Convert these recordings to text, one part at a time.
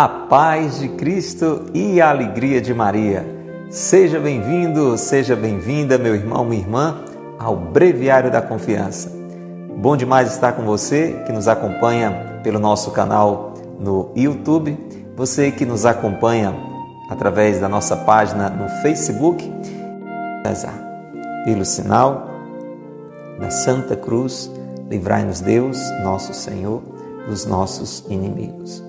A paz de Cristo e a alegria de Maria. Seja bem-vindo, seja bem-vinda, meu irmão, minha irmã, ao Breviário da Confiança. Bom demais estar com você que nos acompanha pelo nosso canal no YouTube, você que nos acompanha através da nossa página no Facebook, pelo sinal da Santa Cruz, livrai-nos Deus, nosso Senhor, dos nossos inimigos.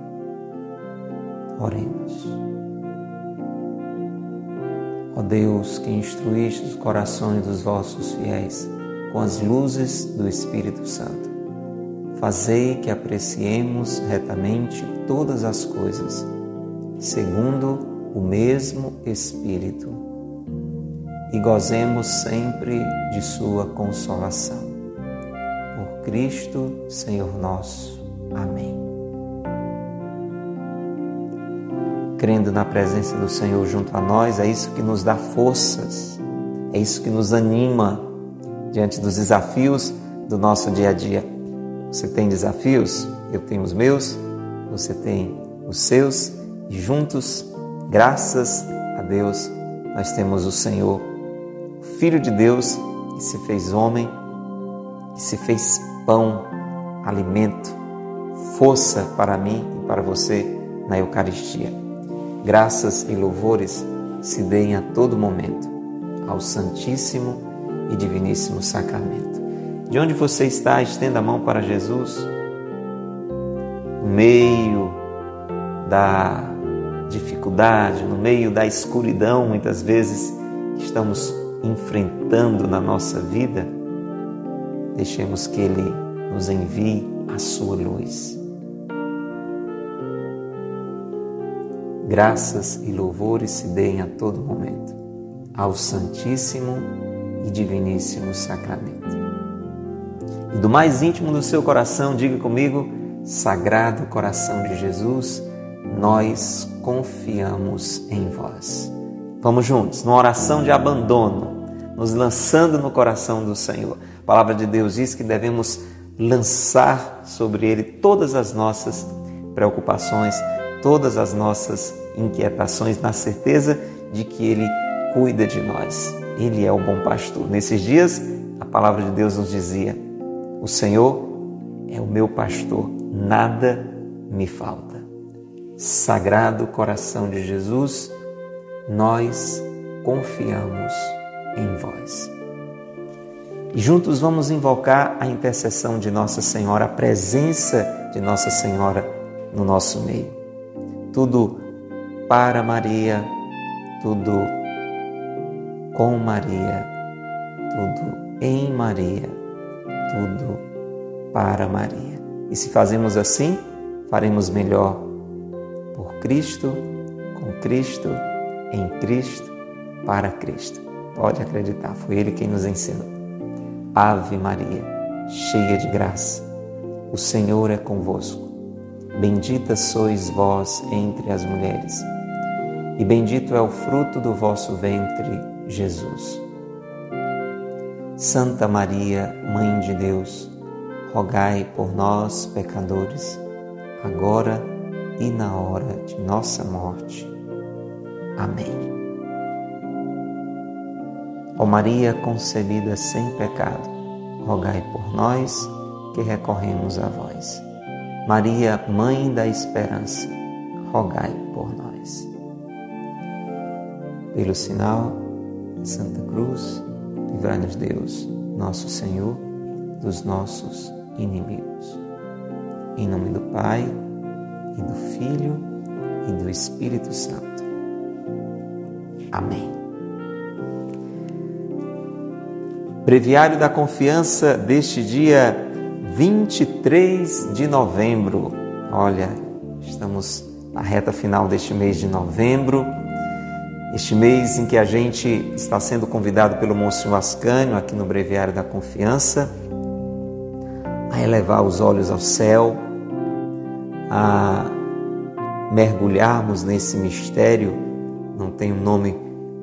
Oremos. Ó Deus, que instruíste os corações dos vossos fiéis com as luzes do Espírito Santo, fazei que apreciemos retamente todas as coisas, segundo o mesmo Espírito, e gozemos sempre de Sua consolação. Por Cristo, Senhor nosso. Amém. Crendo na presença do Senhor junto a nós, é isso que nos dá forças, é isso que nos anima diante dos desafios do nosso dia a dia. Você tem desafios? Eu tenho os meus, você tem os seus, e juntos, graças a Deus, nós temos o Senhor, o Filho de Deus, que se fez homem, que se fez pão, alimento, força para mim e para você na Eucaristia. Graças e louvores se deem a todo momento ao Santíssimo e Diviníssimo Sacramento. De onde você está, estenda a mão para Jesus. No meio da dificuldade, no meio da escuridão, muitas vezes estamos enfrentando na nossa vida, deixemos que Ele nos envie a sua luz. Graças e louvores se deem a todo momento ao Santíssimo e Diviníssimo Sacramento. E do mais íntimo do seu coração, diga comigo, Sagrado Coração de Jesus, nós confiamos em vós. Vamos juntos, numa oração de abandono, nos lançando no coração do Senhor. A palavra de Deus diz que devemos lançar sobre Ele todas as nossas preocupações, todas as nossas inquietações, na certeza de que Ele cuida de nós. Ele é o bom pastor. Nesses dias, a palavra de Deus nos dizia: O Senhor é o meu pastor, nada me falta. Sagrado coração de Jesus, nós confiamos em vós. E juntos vamos invocar a intercessão de Nossa Senhora, a presença de Nossa Senhora no nosso meio tudo para Maria, tudo com Maria, tudo em Maria, tudo para Maria. E se fazemos assim, faremos melhor por Cristo, com Cristo, em Cristo, para Cristo. Pode acreditar, foi Ele quem nos ensinou. Ave Maria, cheia de graça, o Senhor é convosco. Bendita sois vós entre as mulheres, e bendito é o fruto do vosso ventre, Jesus. Santa Maria, Mãe de Deus, rogai por nós, pecadores, agora e na hora de nossa morte. Amém. Ó Maria concebida sem pecado, rogai por nós que recorremos a vós. Maria, Mãe da Esperança, rogai. Pelo sinal Santa Cruz, livrai-nos Deus, nosso Senhor, dos nossos inimigos. Em nome do Pai, e do Filho, e do Espírito Santo. Amém. Breviário da Confiança deste dia 23 de novembro. Olha, estamos na reta final deste mês de novembro, este mês em que a gente está sendo convidado pelo Monsenhor Ascânio, aqui no Breviário da Confiança, a elevar os olhos ao céu, a mergulharmos nesse mistério, não tem um nome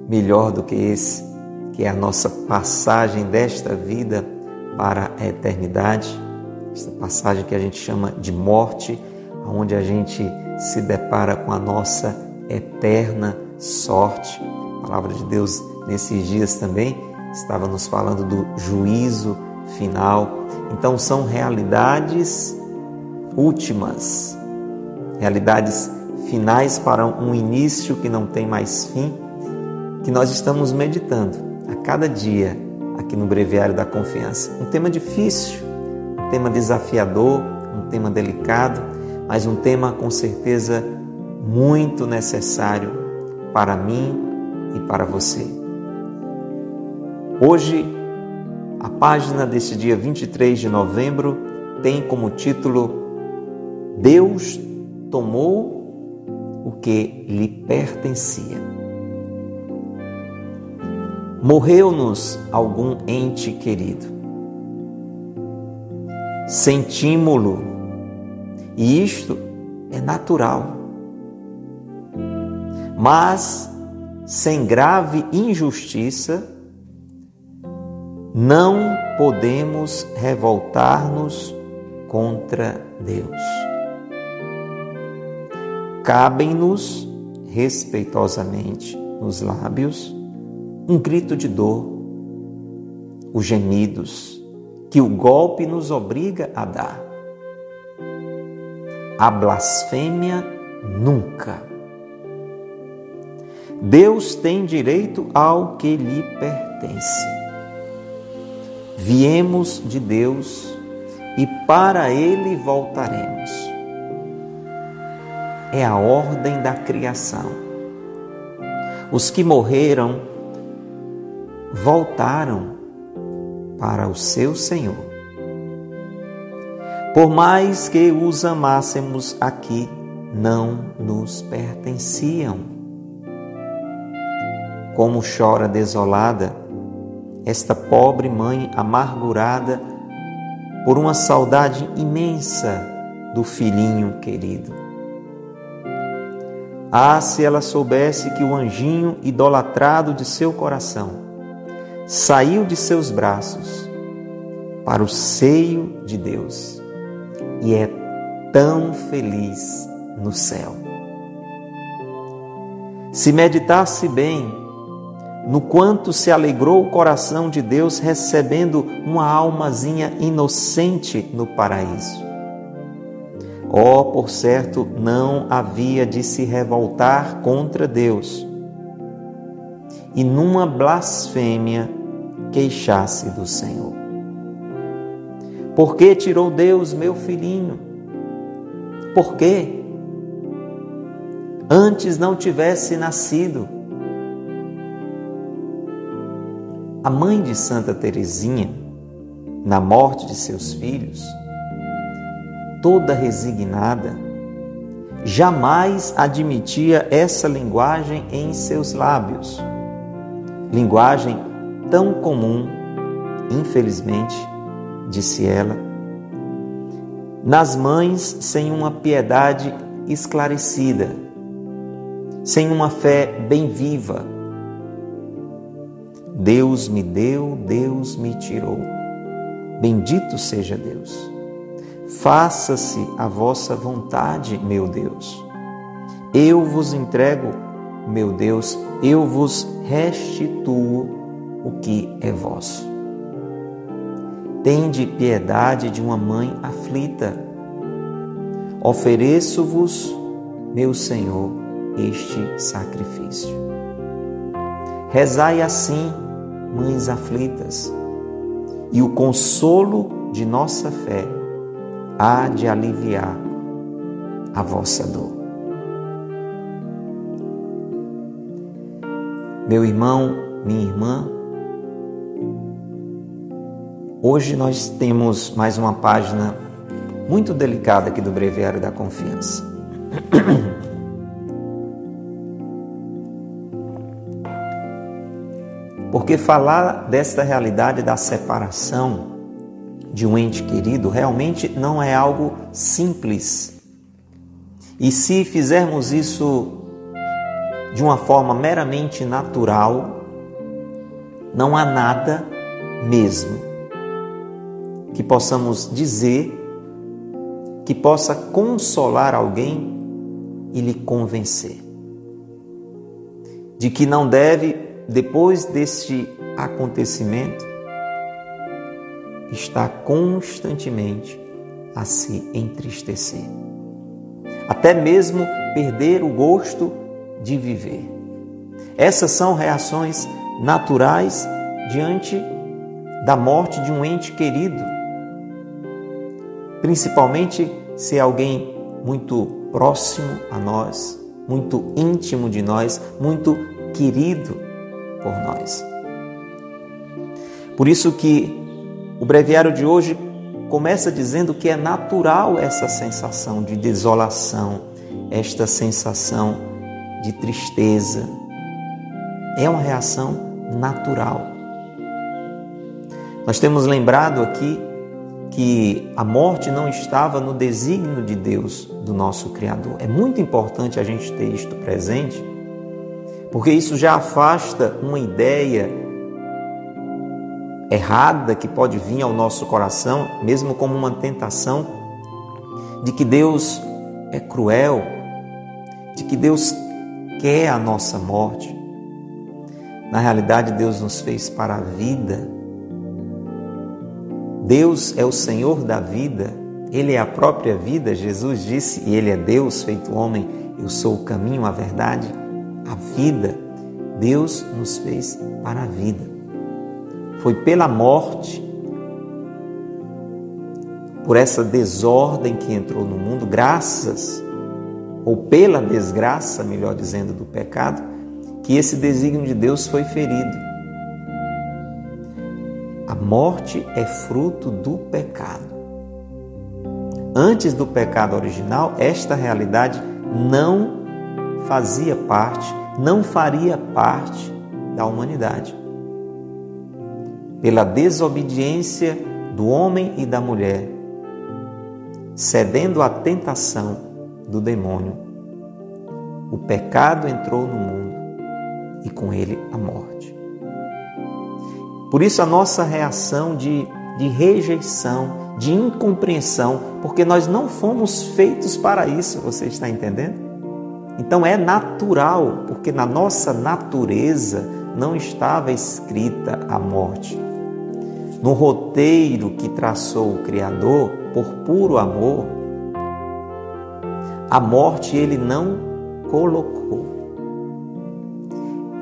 melhor do que esse, que é a nossa passagem desta vida para a eternidade, esta passagem que a gente chama de morte, onde a gente se depara com a nossa eterna sorte. A palavra de Deus nesses dias também estava nos falando do juízo final. Então são realidades últimas, realidades finais para um início que não tem mais fim, que nós estamos meditando a cada dia aqui no Breviário da Confiança. Um tema difícil, um tema desafiador, um tema delicado, mas um tema com certeza muito necessário para mim e para você. Hoje, a página deste dia 23 de novembro tem como título Deus tomou o que lhe pertencia. Morreu-nos algum ente querido. Sentimos-lo, e isto é natural. Mas, sem grave injustiça, não podemos revoltar-nos contra Deus. Cabem-nos respeitosamente nos lábios um grito de dor, os gemidos que o golpe nos obriga a dar. A blasfêmia nunca. Deus tem direito ao que lhe pertence. Viemos de Deus e para Ele voltaremos. É a ordem da criação. Os que morreram voltaram para o seu Senhor. Por mais que os amássemos aqui, não nos pertenciam. Como chora desolada esta pobre mãe amargurada por uma saudade imensa do filhinho querido. Ah, se ela soubesse que o anjinho idolatrado de seu coração saiu de seus braços para o seio de Deus e é tão feliz no céu. Se meditasse bem no quanto se alegrou o coração de Deus recebendo uma almazinha inocente no paraíso. Oh, por certo, não havia de se revoltar contra Deus e numa blasfêmia queixasse do Senhor. Por que tirou Deus meu filhinho? Por que? Antes não tivesse nascido. A mãe de Santa Teresinha, na morte de seus filhos, toda resignada, jamais admitia essa linguagem em seus lábios. Linguagem tão comum, infelizmente, disse ela, nas mães sem uma piedade esclarecida, sem uma fé bem viva. Deus me deu, Deus me tirou. Bendito seja Deus. Faça-se a vossa vontade, meu Deus. Eu vos entrego, meu Deus, eu vos restituo o que é vosso. Tende piedade de uma mãe aflita. Ofereço-vos, meu Senhor, este sacrifício. Rezai assim, mães aflitas, e o consolo de nossa fé há de aliviar a vossa dor. Meu irmão, minha irmã, Hoje nós temos mais uma página muito delicada aqui do Breviário da Confiança. Porque falar desta realidade da separação de um ente querido realmente não é algo simples. E se fizermos isso de uma forma meramente natural, não há nada mesmo que possamos dizer que possa consolar alguém e lhe convencer de que não deve, depois deste acontecimento, estar constantemente a se entristecer, até mesmo perder o gosto de viver. Essas são reações naturais diante da morte de um ente querido, principalmente se é alguém muito próximo a nós, muito íntimo de nós, muito querido por nós. Por isso que o breviário de hoje começa dizendo que é natural essa sensação de desolação, esta sensação de tristeza. É uma reação natural. Nós temos lembrado aqui que a morte não estava no desígnio de Deus, do nosso Criador. É muito importante a gente ter isto presente, porque isso já afasta uma ideia errada que pode vir ao nosso coração, mesmo como uma tentação, de que Deus é cruel, de que Deus quer a nossa morte. Na realidade, Deus nos fez para a vida. Deus é o Senhor da vida, Ele é a própria vida. Jesus disse, e Ele é Deus feito homem, eu sou o caminho, a verdade, a vida. Deus nos fez para a vida. Foi pela morte, por essa desordem que entrou no mundo, graças, ou pela desgraça, melhor dizendo, do pecado, que esse desígnio de Deus foi ferido. A morte é fruto do pecado. Antes do pecado original, esta realidade não fazia parte, não faria parte da humanidade. Pela desobediência do homem e da mulher, cedendo à tentação do demônio, o pecado entrou no mundo e com ele a morte. Por isso a nossa reação de, de rejeição, de incompreensão, porque nós não fomos feitos para isso, você está entendendo? Então é natural, porque na nossa natureza não estava escrita a morte. No roteiro que traçou o Criador, por puro amor, a morte ele não colocou.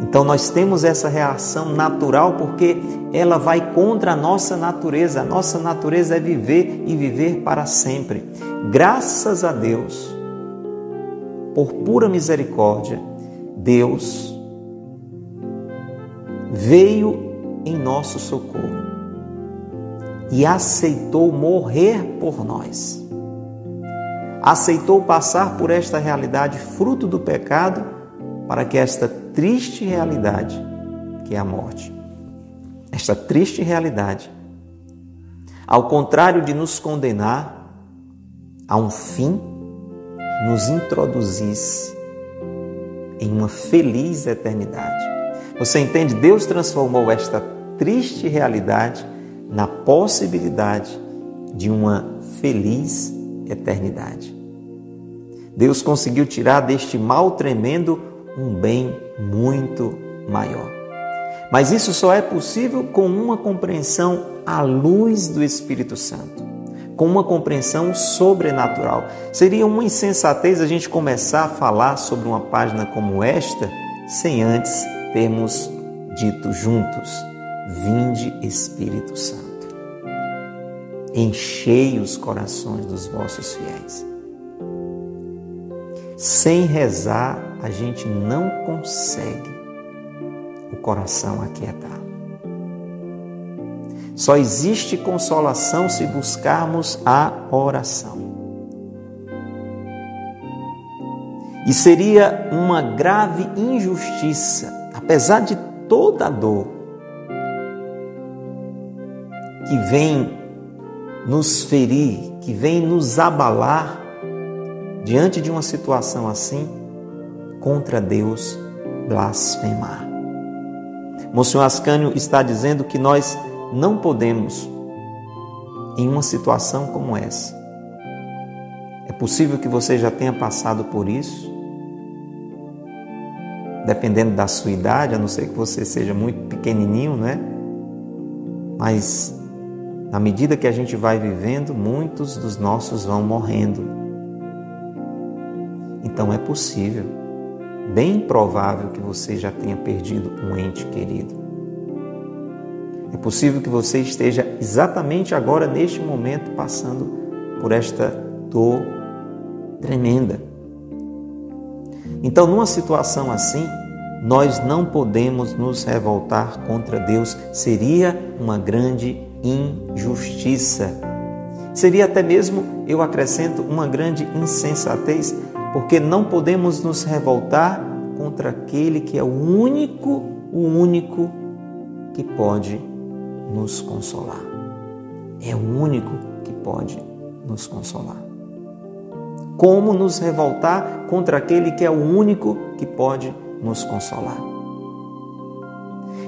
Então nós temos essa reação natural porque ela vai contra a nossa natureza. A nossa natureza é viver e viver para sempre. Graças a Deus, por pura misericórdia, Deus veio em nosso socorro e aceitou morrer por nós. Aceitou passar por esta realidade fruto do pecado para que esta triste realidade, que é a morte, esta triste realidade, ao contrário de nos condenar a um fim, nos introduzisse em uma feliz eternidade. Você entende? Deus transformou esta triste realidade na possibilidade de uma feliz eternidade. Deus conseguiu tirar deste mal tremendo um bem muito maior. Mas isso só é possível com uma compreensão à luz do Espírito Santo, com uma compreensão sobrenatural. Seria uma insensatez a gente começar a falar sobre uma página como esta sem antes termos dito juntos: Vinde Espírito Santo. Enchei os corações dos vossos fiéis. Sem rezar, a gente não consegue o coração aquietar. Só existe consolação se buscarmos a oração. E seria uma grave injustiça, apesar de toda a dor, que vem nos ferir, que vem nos abalar diante de uma situação assim, contra Deus blasfemar. Monsenhor Ascânio está dizendo que nós não podemos, em uma situação como essa, é possível que você já tenha passado por isso, dependendo da sua idade, a não ser que você seja muito pequenininho, né? Mas na medida que a gente vai vivendo, muitos dos nossos vão morrendo. Então é possível, bem provável que você já tenha perdido um ente querido. É possível que você esteja exatamente agora, neste momento, passando por esta dor tremenda. Então, numa situação assim, nós não podemos nos revoltar contra Deus, seria uma grande injustiça. Seria até mesmo, eu acrescento, uma grande insensatez, porque não podemos nos revoltar contra aquele que é o único, o único que pode nos consolar. É o único que pode nos consolar. Como nos revoltar contra aquele que é o único que pode nos consolar?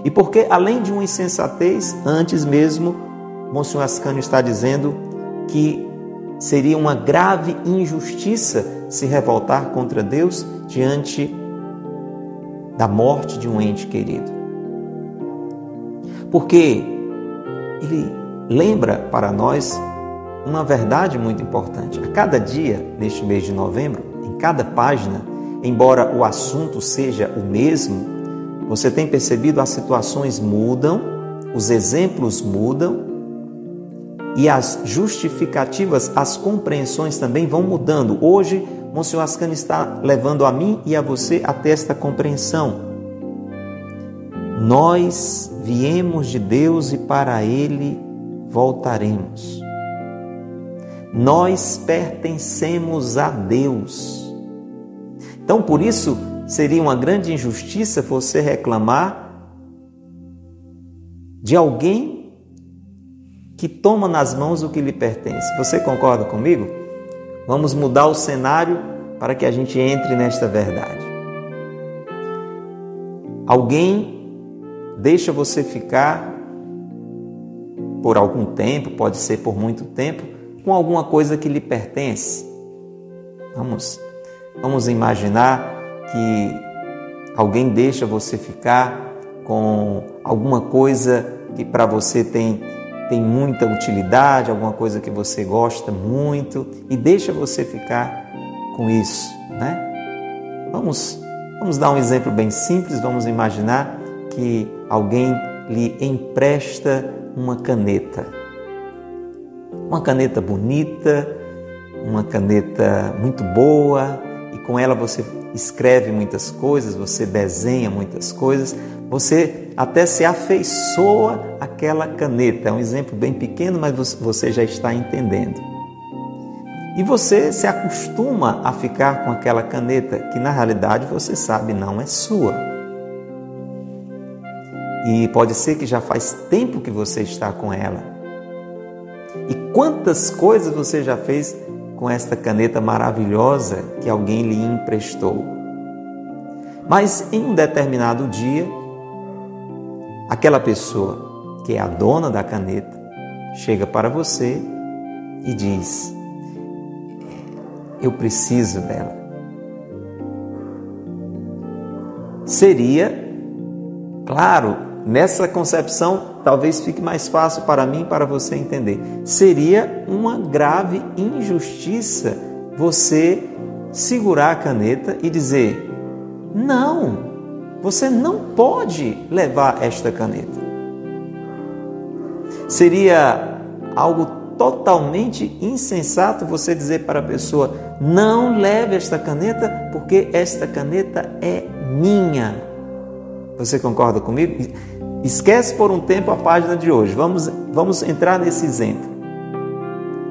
E porque, além de uma insensatez, antes mesmo, Monsenhor Ascânio está dizendo que seria uma grave injustiça se revoltar contra Deus diante da morte de um ente querido. Porque ele lembra para nós uma verdade muito importante. A cada dia, neste mês de novembro, em cada página, embora o assunto seja o mesmo, você tem percebido as situações mudam, os exemplos mudam e as justificativas, as compreensões também vão mudando. Hoje, Monsenhor Ascani está levando a mim e a você até esta compreensão. Nós viemos de Deus e para Ele voltaremos. Nós pertencemos a Deus. Então, por isso, seria uma grande injustiça você reclamar de alguém que toma nas mãos o que lhe pertence. Você concorda comigo? Vamos mudar o cenário para que a gente entre nesta verdade. Alguém deixa você ficar por algum tempo, pode ser por muito tempo, com alguma coisa que lhe pertence. Vamos, vamos imaginar que alguém deixa você ficar com alguma coisa que para você tem, tem muita utilidade, alguma coisa que você gosta muito e deixa você ficar com isso, né? Vamos, vamos dar um exemplo bem simples, vamos imaginar que alguém lhe empresta uma caneta uma caneta bonita, uma caneta muito boa, e com ela você escreve muitas coisas, você desenha muitas coisas, você até se afeiçoa àquela caneta. É um exemplo bem pequeno, mas você já está entendendo. E você se acostuma a ficar com aquela caneta que na realidade você sabe não é sua. E pode ser que já faz tempo que você está com ela. E quantas coisas você já fez com esta caneta maravilhosa que alguém lhe emprestou? Mas em um determinado dia, aquela pessoa que é a dona da caneta chega para você e diz: Eu preciso dela. Seria, claro, nessa concepção talvez fique mais fácil para mim para você entender. Seria uma grave injustiça você segurar a caneta e dizer: "Não, você não pode levar esta caneta". Seria algo totalmente insensato você dizer para a pessoa: "Não leve esta caneta, porque esta caneta é minha". Você concorda comigo? Esquece por um tempo a página de hoje. Vamos, vamos entrar nesse exemplo.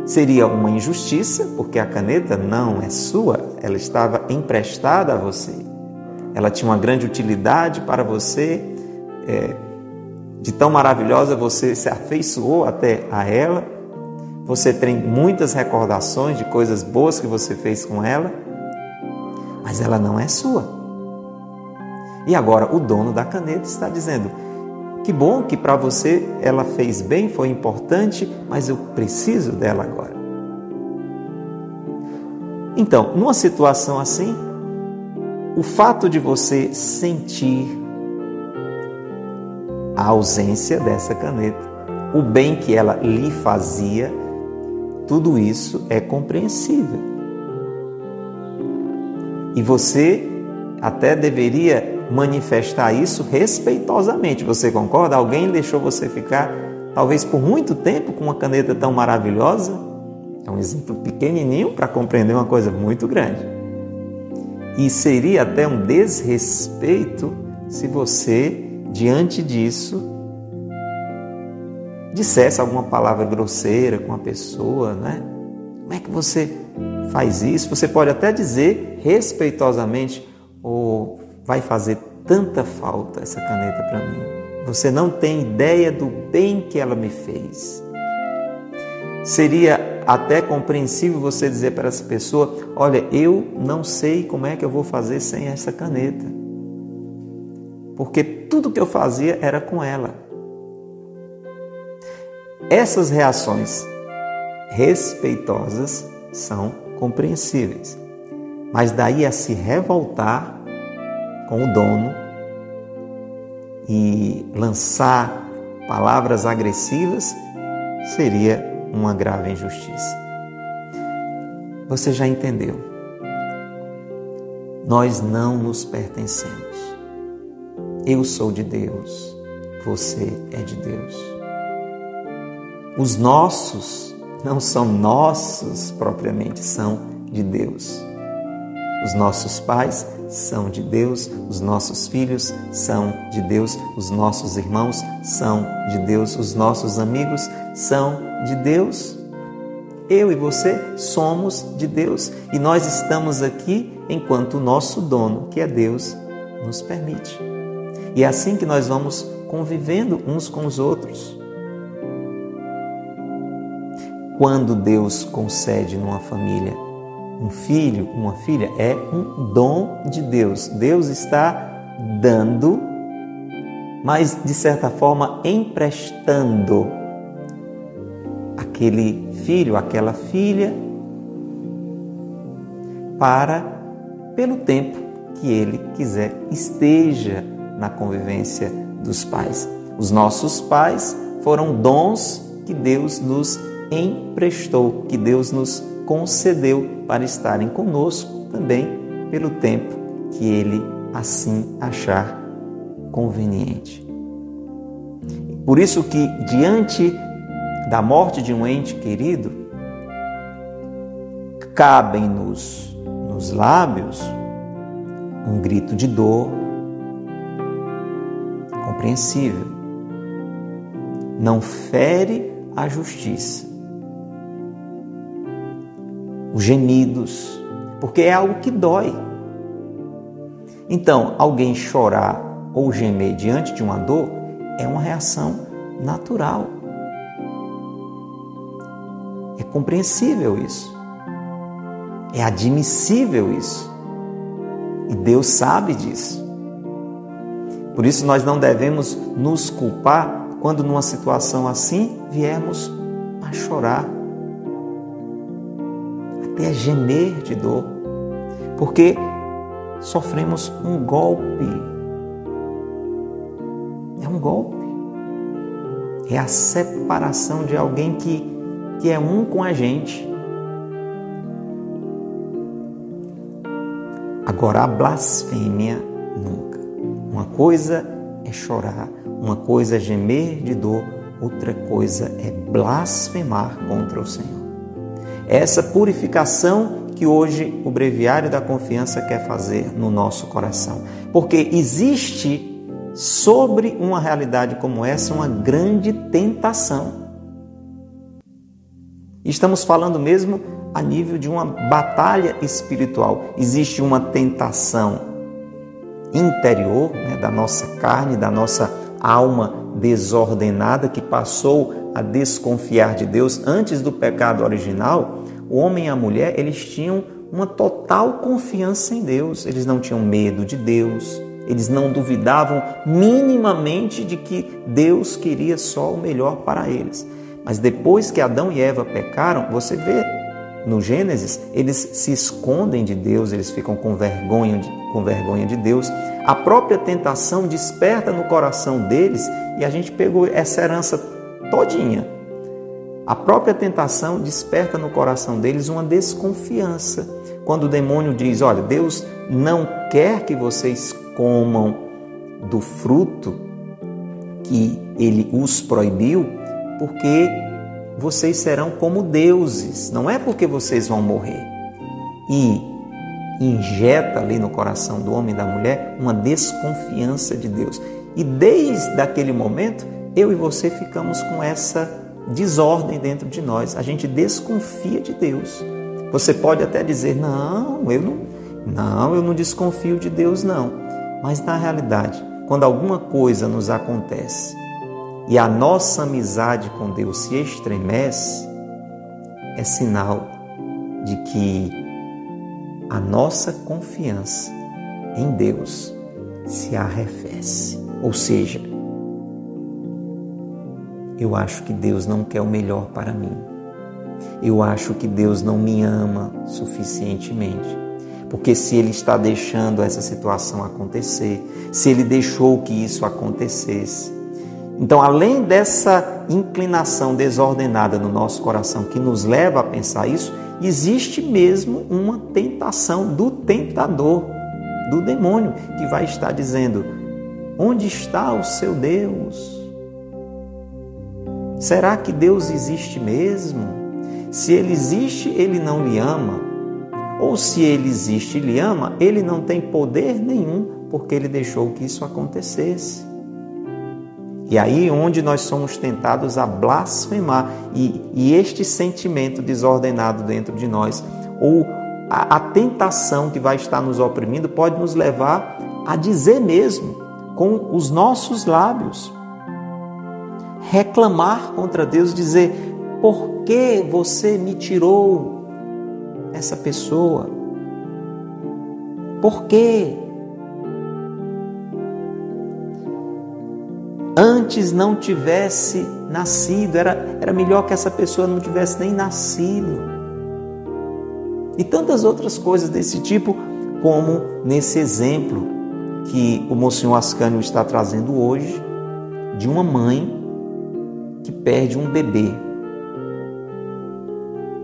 Seria uma injustiça, porque a caneta não é sua, ela estava emprestada a você. Ela tinha uma grande utilidade para você é, De tão maravilhosa você se afeiçoou até a ela. Você tem muitas recordações de coisas boas que você fez com ela, mas ela não é sua. E agora o dono da caneta está dizendo: que bom que para você ela fez bem, foi importante, mas eu preciso dela agora. Então, numa situação assim, o fato de você sentir a ausência dessa caneta, o bem que ela lhe fazia, tudo isso é compreensível. E você até deveria manifestar isso respeitosamente. Você concorda? Alguém deixou você ficar, talvez por muito tempo, com uma caneta tão maravilhosa? É um exemplo pequenininho para compreender uma coisa muito grande. E seria até um desrespeito se você, diante disso, dissesse alguma palavra grosseira com a pessoa, né? Como é que você faz isso? Você pode até dizer respeitosamente, ou vai fazer tanta falta essa caneta para mim. Você não tem ideia do bem que ela me fez. Seria até compreensível você dizer para essa pessoa: Olha, eu não sei como é que eu vou fazer sem essa caneta. Porque tudo que eu fazia era com ela. Essas reações respeitosas são compreensíveis. Mas daí a se revoltar com o dono e lançar palavras agressivas seria uma grave injustiça. Você já entendeu? Nós não nos pertencemos. Eu sou de Deus, você é de Deus. Os nossos não são nossos propriamente, são de Deus. Os nossos pais são de Deus, os nossos filhos são de Deus, os nossos irmãos são de Deus, os nossos amigos são de Deus. Eu e você somos de Deus e nós estamos aqui enquanto o nosso dono, que é Deus, nos permite. E é assim que nós vamos convivendo uns com os outros. Quando Deus concede numa família um filho, uma filha, é um dom de Deus. Deus está dando, mas de certa forma emprestando aquele filho, aquela filha, para, pelo tempo que ele quiser, esteja na convivência dos pais. Os nossos pais foram dons que Deus nos emprestou, que Deus nos concedeu para estarem conosco também pelo tempo que Ele assim achar conveniente. Por isso que diante da morte de um ente querido, cabem-nos nos lábios um grito de dor compreensível. Não fere a justiça, os gemidos, porque é algo que dói. Então, alguém chorar ou gemer diante de uma dor é uma reação natural. É compreensível isso. É admissível isso. E Deus sabe disso. Por isso nós não devemos nos culpar quando numa situação assim viermos a chorar até gemer de dor, porque sofremos um golpe. É um golpe. É a separação de alguém que, que é um com a gente. Agora, a blasfêmia nunca. Uma coisa é chorar, uma coisa é gemer de dor, outra coisa é blasfemar contra o Senhor. Essa purificação que hoje o Breviário da Confiança quer fazer no nosso coração. Porque existe sobre uma realidade como essa uma grande tentação. Estamos falando mesmo a nível de uma batalha espiritual. Existe uma tentação interior né, da nossa carne, da nossa alma desordenada que passou a desconfiar de Deus antes do pecado original, o homem e a mulher, eles tinham uma total confiança em Deus. Eles não tinham medo de Deus, eles não duvidavam minimamente de que Deus queria só o melhor para eles. Mas depois que Adão e Eva pecaram, você vê no Gênesis, eles se escondem de Deus, eles ficam com vergonha de, com vergonha de Deus. A própria tentação desperta no coração deles e a gente pegou essa herança todinha. A própria tentação desperta no coração deles uma desconfiança. Quando o demônio diz: Olha, Deus não quer que vocês comam do fruto que ele os proibiu, porque vocês serão como deuses, não é porque vocês vão morrer. E injeta ali no coração do homem e da mulher uma desconfiança de Deus. E desde aquele momento, eu e você ficamos com essa desordem dentro de nós. A gente desconfia de Deus. Você pode até dizer: "Não, eu não, não, eu não desconfio de Deus não". Mas na realidade, quando alguma coisa nos acontece e a nossa amizade com Deus se estremece, é sinal de que a nossa confiança em Deus se arrefece. Ou seja, eu acho que Deus não quer o melhor para mim. Eu acho que Deus não me ama suficientemente. Porque se Ele está deixando essa situação acontecer, se Ele deixou que isso acontecesse, então, além dessa inclinação desordenada no nosso coração que nos leva a pensar isso, existe mesmo uma tentação do tentador, do demônio, que vai estar dizendo: Onde está o seu Deus? Será que Deus existe mesmo? Se ele existe, ele não lhe ama. Ou se ele existe e lhe ama, ele não tem poder nenhum porque ele deixou que isso acontecesse. E aí onde nós somos tentados a blasfemar e, e este sentimento desordenado dentro de nós, ou a, a tentação que vai estar nos oprimindo, pode nos levar a dizer mesmo com os nossos lábios, reclamar contra Deus, dizer: por que você me tirou essa pessoa? Por quê? antes não tivesse nascido, era, era melhor que essa pessoa não tivesse nem nascido. E tantas outras coisas desse tipo, como nesse exemplo que o Monsenhor Ascânio está trazendo hoje, de uma mãe que perde um bebê.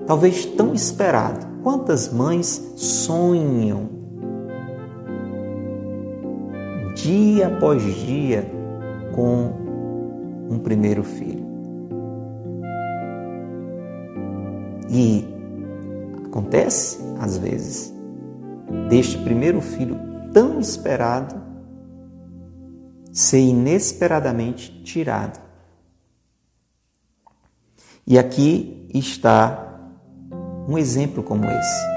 Talvez tão esperado. Quantas mães sonham dia após dia com um primeiro filho. E acontece, às vezes, deste primeiro filho tão esperado ser inesperadamente tirado. E aqui está um exemplo como esse.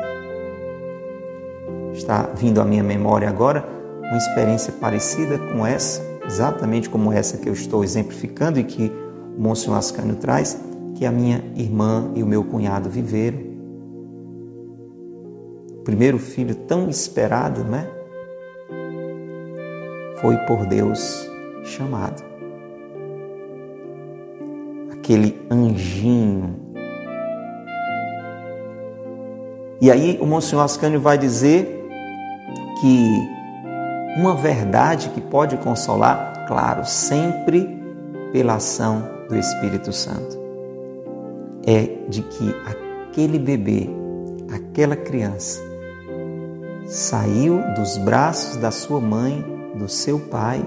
Está vindo à minha memória agora uma experiência parecida com essa exatamente como essa que eu estou exemplificando e que o Monsenhor Ascânio traz, que a minha irmã e o meu cunhado viveram. O primeiro filho tão esperado, né? Foi por Deus chamado. Aquele anjinho. E aí o Monsenhor Ascânio vai dizer que uma verdade que pode consolar, claro, sempre pela ação do Espírito Santo. É de que aquele bebê, aquela criança, saiu dos braços da sua mãe, do seu pai,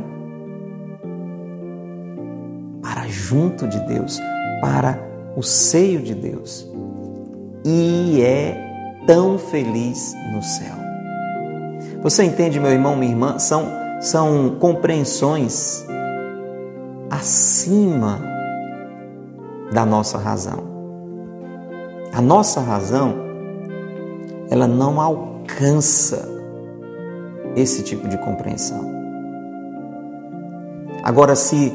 junto de Deus, para o seio de Deus, e é tão feliz no céu. Você entende, meu irmão, minha irmã? São, são compreensões acima da nossa razão. A nossa razão, ela não alcança esse tipo de compreensão. Agora, se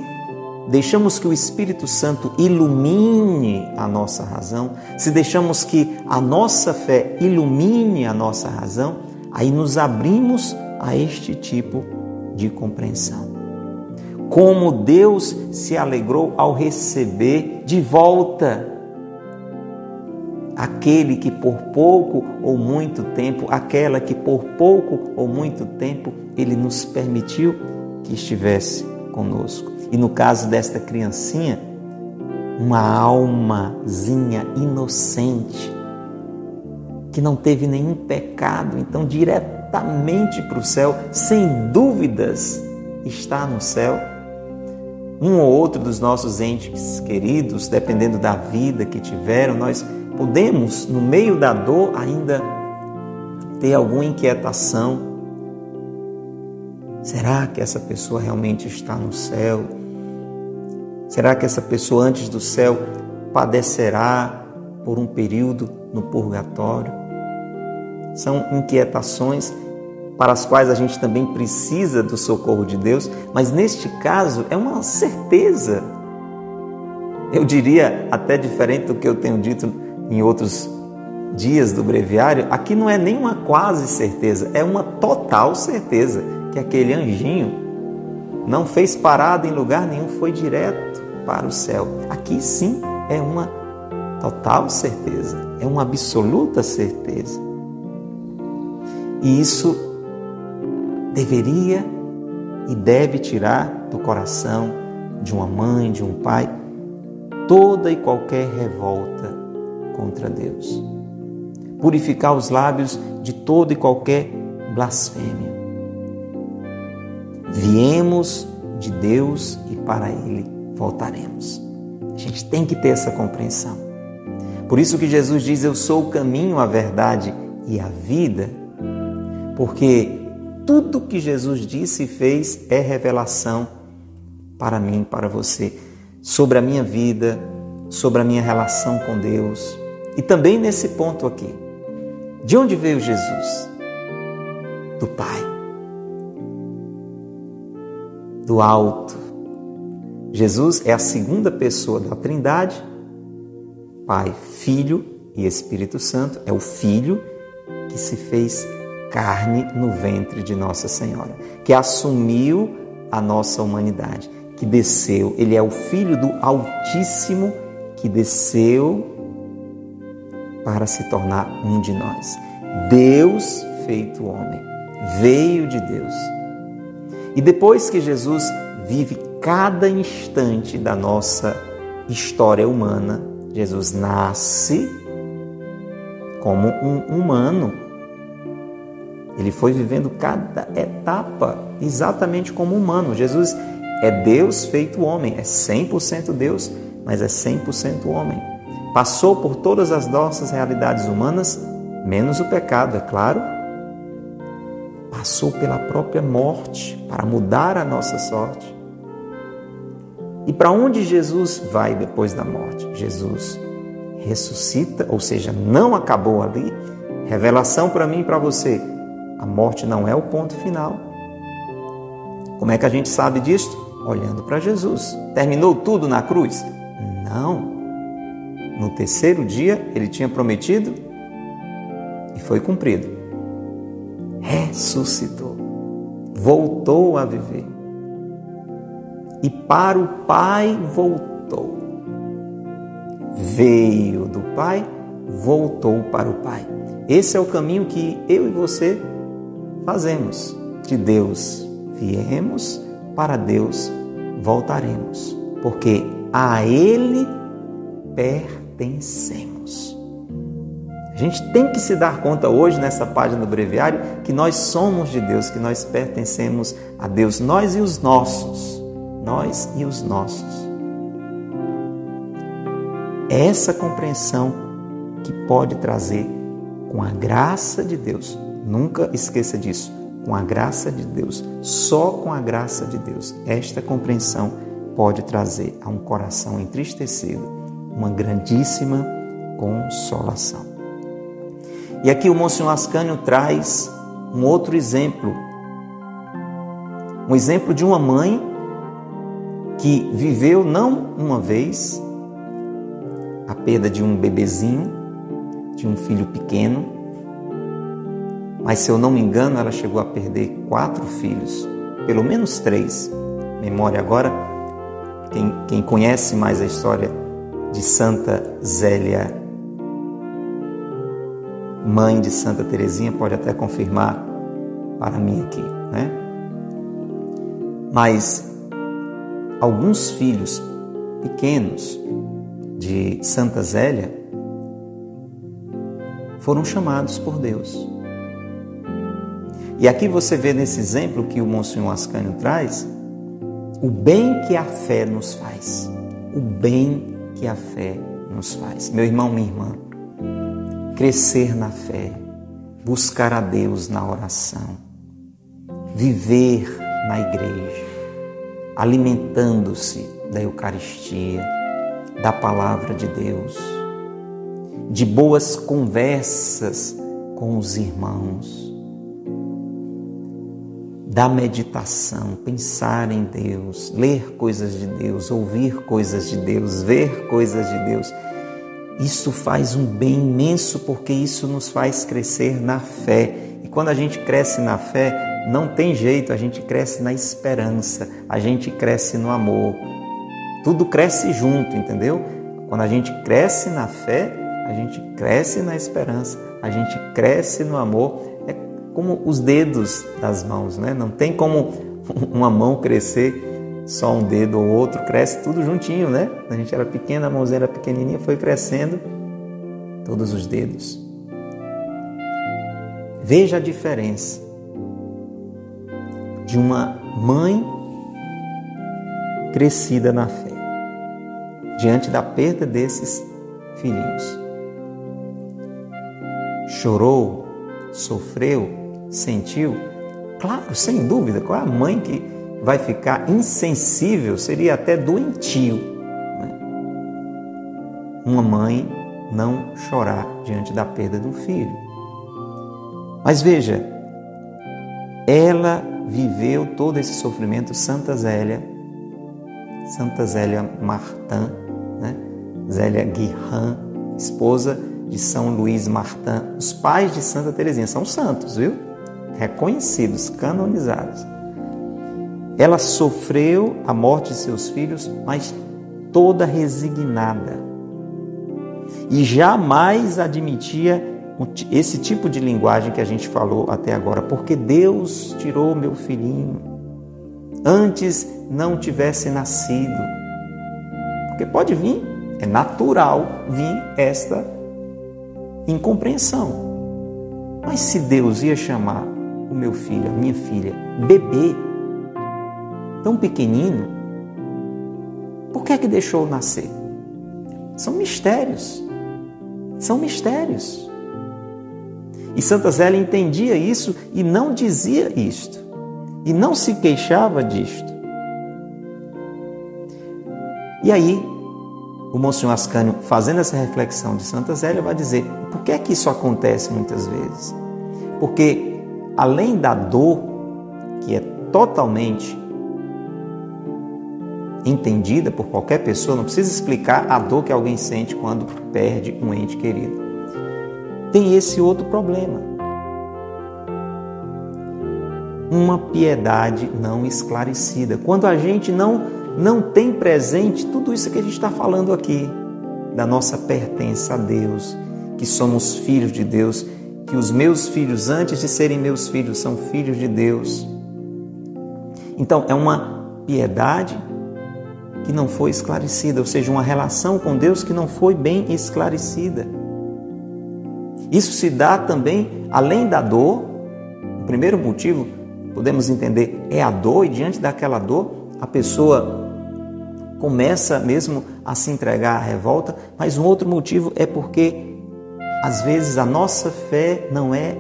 deixamos que o Espírito Santo ilumine a nossa razão, se deixamos que a nossa fé ilumine a nossa razão, aí nos abrimos a este tipo de compreensão. Como Deus se alegrou ao receber de volta aquele que por pouco ou muito tempo, aquela que por pouco ou muito tempo ele nos permitiu que estivesse conosco. E no caso desta criancinha, uma almazinha inocente, que não teve nenhum pecado, então diretamente para o céu, sem dúvidas, está no céu. Um ou outro dos nossos entes queridos, dependendo da vida que tiveram, nós podemos, no meio da dor, ainda ter alguma inquietação. Será que essa pessoa realmente está no céu? Será que essa pessoa antes do céu padecerá por um período no purgatório? São inquietações para as quais a gente também precisa do socorro de Deus, mas neste caso é uma certeza. Eu diria até diferente do que eu tenho dito em outros dias do breviário, aqui não é nem uma quase certeza, é uma total certeza que aquele anjinho não fez parada em lugar nenhum, foi direto para o céu. Aqui sim é uma total certeza, é uma absoluta certeza. E isso deveria e deve tirar do coração de uma mãe, de um pai, toda e qualquer revolta contra Deus. Purificar os lábios de toda e qualquer blasfêmia. Viemos de Deus e para Ele voltaremos. A gente tem que ter essa compreensão. Por isso que Jesus diz: Eu sou o caminho, a verdade e a vida, porque tudo que Jesus disse e fez é revelação para mim, para você, sobre a minha vida, sobre a minha relação com Deus, e também nesse ponto aqui. De onde veio Jesus? Do Pai. Do alto. Jesus é a segunda pessoa da Trindade, Pai, Filho e Espírito Santo. É o Filho que se fez carne no ventre de Nossa Senhora, que assumiu a nossa humanidade, que desceu. Ele é o Filho do Altíssimo que desceu para se tornar um de nós. Deus feito homem, veio de Deus. E depois que Jesus vive cada instante da nossa história humana, Jesus nasce como um humano. Ele foi vivendo cada etapa exatamente como humano. Jesus é Deus feito homem, é 100% Deus, mas é 100% homem. Passou por todas as nossas realidades humanas, menos o pecado, é claro. Passou pela própria morte para mudar a nossa sorte. E para onde Jesus vai depois da morte? Jesus ressuscita, ou seja, não acabou ali. Revelação para mim e para você: a morte não é o ponto final. Como é que a gente sabe disso? Olhando para Jesus. Terminou tudo na cruz? Não. No terceiro dia, ele tinha prometido e foi cumprido. Ressuscitou, voltou a viver. E para o Pai voltou. Veio do Pai, voltou para o Pai. Esse é o caminho que eu e você fazemos. De Deus viemos, para Deus voltaremos. Porque a Ele pertencemos. A gente tem que se dar conta hoje, nessa página do breviário, que nós somos de Deus, que nós pertencemos a Deus, nós e os nossos. Nós e os nossos. É essa compreensão que pode trazer, com a graça de Deus, nunca esqueça disso, com a graça de Deus, só com a graça de Deus, esta compreensão pode trazer a um coração entristecido uma grandíssima consolação. E aqui o Monsenhor Ascânio traz um outro exemplo, um exemplo de uma mãe que viveu não uma vez a perda de um bebezinho, de um filho pequeno, mas se eu não me engano, ela chegou a perder quatro filhos, pelo menos três. Memória agora, quem, quem conhece mais a história de Santa Zélia, mãe de Santa Teresinha, pode até confirmar para mim aqui, né? Mas alguns filhos pequenos de Santa Zélia foram chamados por Deus. E aqui você vê nesse exemplo que o Monsenhor Ascânio traz, o bem que a fé nos faz. O bem que a fé nos faz. Meu irmão, minha irmã, crescer na fé, buscar a Deus na oração, viver na igreja, alimentando-se da Eucaristia, da palavra de Deus, de boas conversas com os irmãos, da meditação, pensar em Deus, ler coisas de Deus, ouvir coisas de Deus, ver coisas de Deus. Isso faz um bem imenso porque isso nos faz crescer na fé. E quando a gente cresce na fé, não tem jeito, a gente cresce na esperança, a gente cresce no amor. Tudo cresce junto, entendeu? Quando a gente cresce na fé, a gente cresce na esperança, a gente cresce no amor como os dedos das mãos, né? Não tem como uma mão crescer só um dedo ou outro, cresce tudo juntinho, né? A gente era pequena, a mãozinha era pequenininha, foi crescendo todos os dedos. Veja a diferença de uma mãe crescida na fé diante da perda desses filhinhos. Chorou, sofreu, sentiu? Claro, sem dúvida. Qual é a mãe que vai ficar insensível? Seria até doentio. Né? Uma mãe não chorar diante da perda do filho. Mas veja, ela viveu todo esse sofrimento, Santa Zélia, Santa Zélia Martin, né? Zélia Guirran, esposa de São Luís Martin, os pais de Santa Teresinha, são santos, viu? reconhecidos, canonizados. Ela sofreu a morte de seus filhos, mas toda resignada. E jamais admitia esse tipo de linguagem que a gente falou até agora, porque Deus tirou meu filhinho antes não tivesse nascido. Porque pode vir, é natural vir esta incompreensão. Mas se Deus ia chamar o meu filho, a minha filha, bebê, tão pequenino, por que é que deixou nascer? São mistérios. São mistérios. E Santa Zélia entendia isso e não dizia isto. E não se queixava disto. E aí, o Monsenhor Ascânio, fazendo essa reflexão de Santa Zélia, vai dizer: por que é que isso acontece muitas vezes? Porque além da dor, que é totalmente entendida por qualquer pessoa, não precisa explicar a dor que alguém sente quando perde um ente querido. Tem esse outro problema. Uma piedade não esclarecida. Quando a gente não, não tem presente tudo isso que a gente está falando aqui, da nossa pertença a Deus, que somos filhos de Deus, que os meus filhos, antes de serem meus filhos, são filhos de Deus. Então, é uma piedade que não foi esclarecida, ou seja, uma relação com Deus que não foi bem esclarecida. Isso se dá também, além da dor, o primeiro motivo, podemos entender, é a dor, e diante daquela dor, a pessoa começa mesmo a se entregar à revolta, mas um outro motivo é porque às vezes a nossa fé não é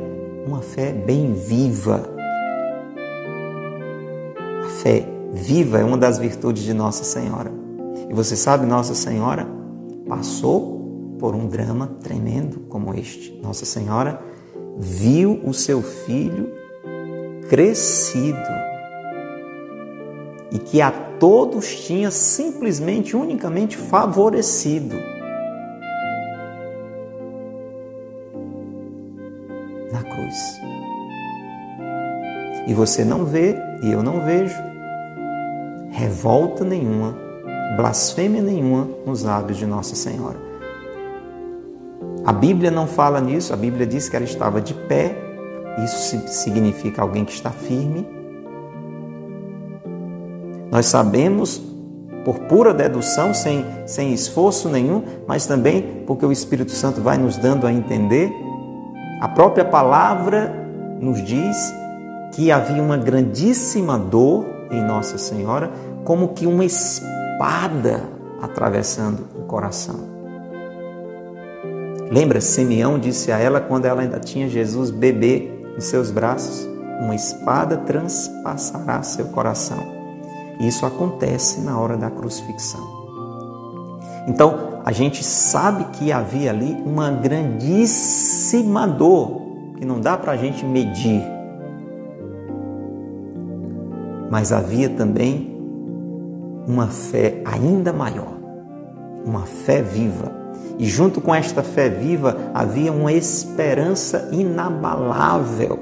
uma fé bem viva. A fé viva é uma das virtudes de Nossa Senhora. E você sabe, Nossa Senhora passou por um drama tremendo como este. Nossa Senhora viu o seu filho crescido e que a todos tinha simplesmente, unicamente favorecido. Na cruz. E você não vê, e eu não vejo, revolta nenhuma, blasfêmia nenhuma nos lábios de Nossa Senhora. A Bíblia não fala nisso, a Bíblia diz que ela estava de pé, isso significa alguém que está firme. Nós sabemos, por pura dedução, sem, sem esforço nenhum, mas também porque o Espírito Santo vai nos dando a entender, a própria palavra nos diz que havia uma grandíssima dor em Nossa Senhora, como que uma espada atravessando o coração. Lembra, Simeão disse a ela quando ela ainda tinha Jesus bebê em seus braços: Uma espada transpassará seu coração. Isso acontece na hora da crucifixão. Então, a gente sabe que havia ali uma grandíssima dor que não dá para a gente medir. Mas havia também uma fé ainda maior, uma fé viva e junto com esta fé viva havia uma esperança inabalável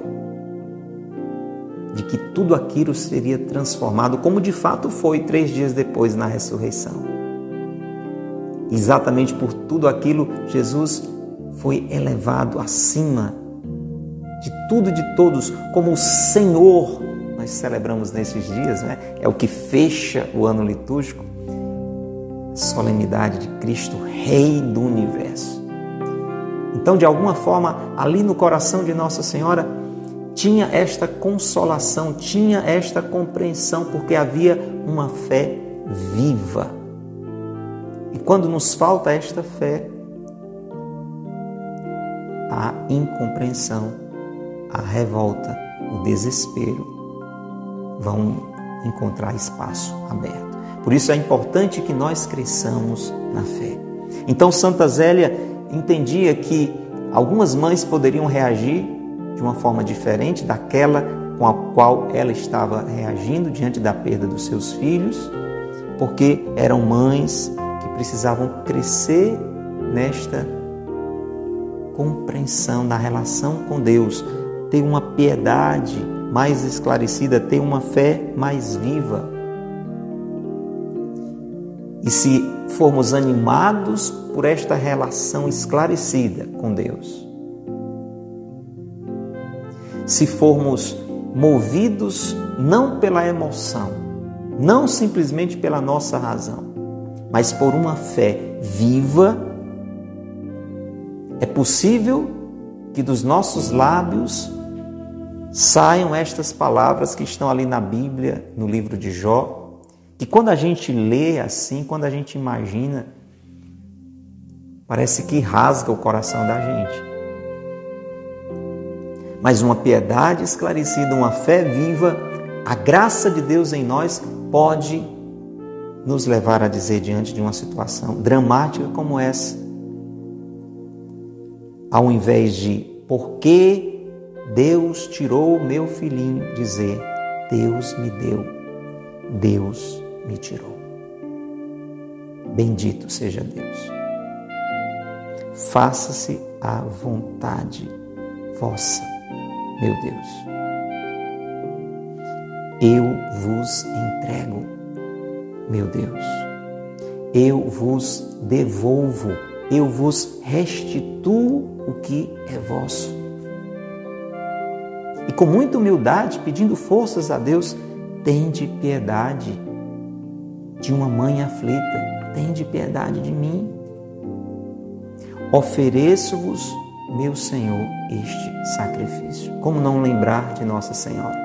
de que tudo aquilo seria transformado, como de fato foi três dias depois na ressurreição. Exatamente por tudo aquilo, Jesus foi elevado acima de tudo e de todos, como o Senhor. Nós celebramos nesses dias, né? é o que fecha o ano litúrgico solenidade de Cristo, Rei do universo. Então, de alguma forma, ali no coração de Nossa Senhora, tinha esta consolação, tinha esta compreensão, porque havia uma fé viva. E quando nos falta esta fé, a incompreensão, a revolta, o desespero vão encontrar espaço aberto. Por isso é importante que nós cresçamos na fé. Então Santa Zélia entendia que algumas mães poderiam reagir de uma forma diferente daquela com a qual ela estava reagindo diante da perda dos seus filhos, porque eram mães que precisavam crescer nesta compreensão da relação com Deus, ter uma piedade mais esclarecida, ter uma fé mais viva. E se formos animados por esta relação esclarecida com Deus, se formos movidos não pela emoção, não simplesmente pela nossa razão, mas por uma fé viva, é possível que dos nossos lábios saiam estas palavras que estão ali na Bíblia, no livro de Jó, e quando a gente lê assim, quando a gente imagina, parece que rasga o coração da gente. Mas uma piedade esclarecida, uma fé viva, a graça de Deus em nós pode nos levar a dizer diante de uma situação dramática como essa, ao invés de por que Deus tirou o meu filhinho, dizer Deus me deu, Deus me tirou. Bendito seja Deus. Faça-se a vontade vossa, meu Deus. Eu vos entrego, meu Deus. Eu vos devolvo, eu vos restituo o que é vosso. E com muita humildade, pedindo forças a Deus, tende piedade de uma mãe aflita, tende piedade de mim. Ofereço-vos, meu Senhor, este sacrifício. Como não lembrar de Nossa Senhora?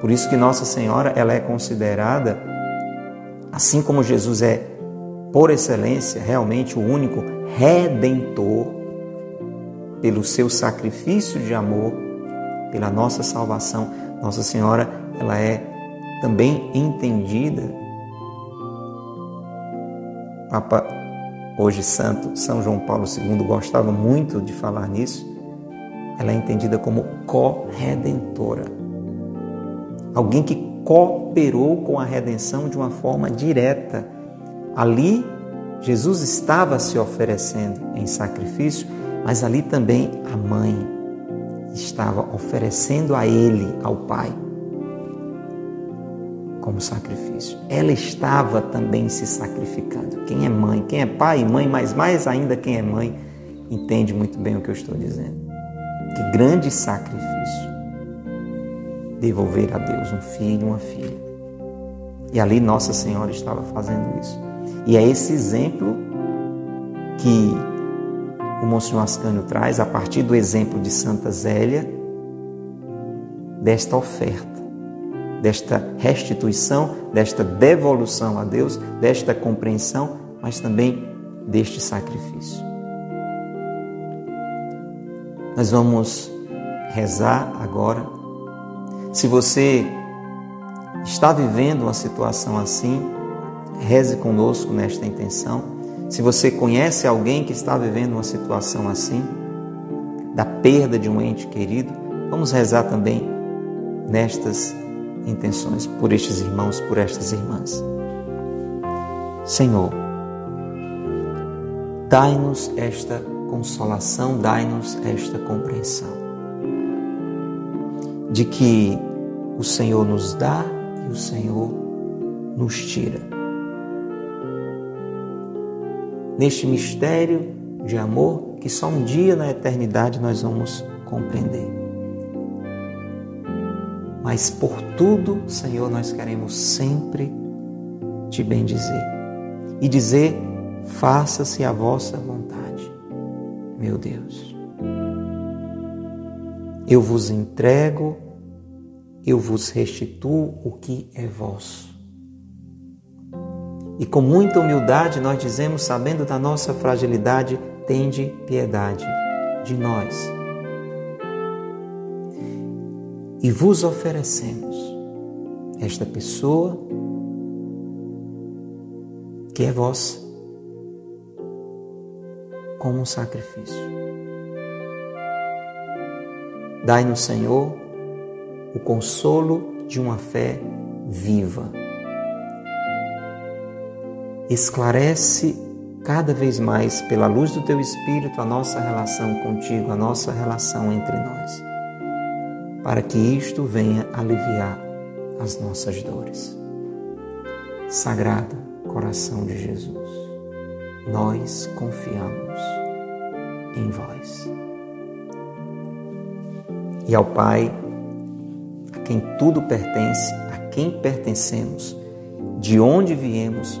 Por isso que Nossa Senhora, ela é considerada, assim como Jesus é por excelência, realmente o único redentor pelo seu sacrifício de amor, pela nossa salvação. Nossa Senhora, ela é também entendida. Papa, hoje santo, São João Paulo II gostava muito de falar nisso. Ela é entendida como corredentora. Alguém que cooperou com a redenção de uma forma direta. Ali, Jesus estava se oferecendo em sacrifício, mas ali também a mãe estava oferecendo a ele, ao Pai, como sacrifício. Ela estava também se sacrificando. Quem é mãe, quem é pai e mãe, mas mais ainda quem é mãe, entende muito bem o que eu estou dizendo. Que grande sacrifício devolver a Deus um filho, uma filha. E ali Nossa Senhora estava fazendo isso. E é esse exemplo que o Monsenhor Ascânio traz a partir do exemplo de Santa Zélia desta oferta, desta restituição, desta devolução a Deus, desta compreensão, mas também deste sacrifício. Nós vamos rezar agora. Se você está vivendo uma situação assim, reze conosco nesta intenção. Se você conhece alguém que está vivendo uma situação assim, da perda de um ente querido, vamos rezar também nestas intenções por estes irmãos, por estas irmãs. Senhor, dai-nos esta consolação, dai-nos esta compreensão de que o Senhor nos dá e o Senhor nos tira. Neste mistério de amor que só um dia na eternidade nós vamos compreender. Mas por tudo, Senhor, nós queremos sempre te bendizer e dizer: faça-se a vossa vontade meu Deus. Eu vos entrego, eu vos restituo o que é vosso. E com muita humildade nós dizemos, sabendo da nossa fragilidade, tende piedade de nós. E vos oferecemos esta pessoa que é vossa como um sacrifício. Dai-nos, Senhor, o consolo de uma fé viva. Esclarece cada vez mais, pela luz do Teu Espírito, a nossa relação contigo, a nossa relação entre nós, para que isto venha aliviar as nossas dores. Sagrado coração de Jesus nós confiamos em vós. E ao Pai, a quem tudo pertence, a quem pertencemos, de onde viemos,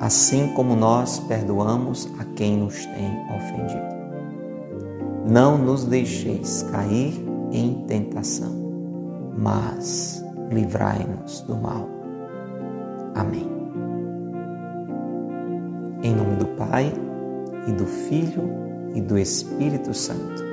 assim como nós perdoamos a quem nos tem ofendido. Não nos deixeis cair em tentação, mas livrai-nos do mal. Amém. Em nome do Pai, e do Filho, e do Espírito Santo.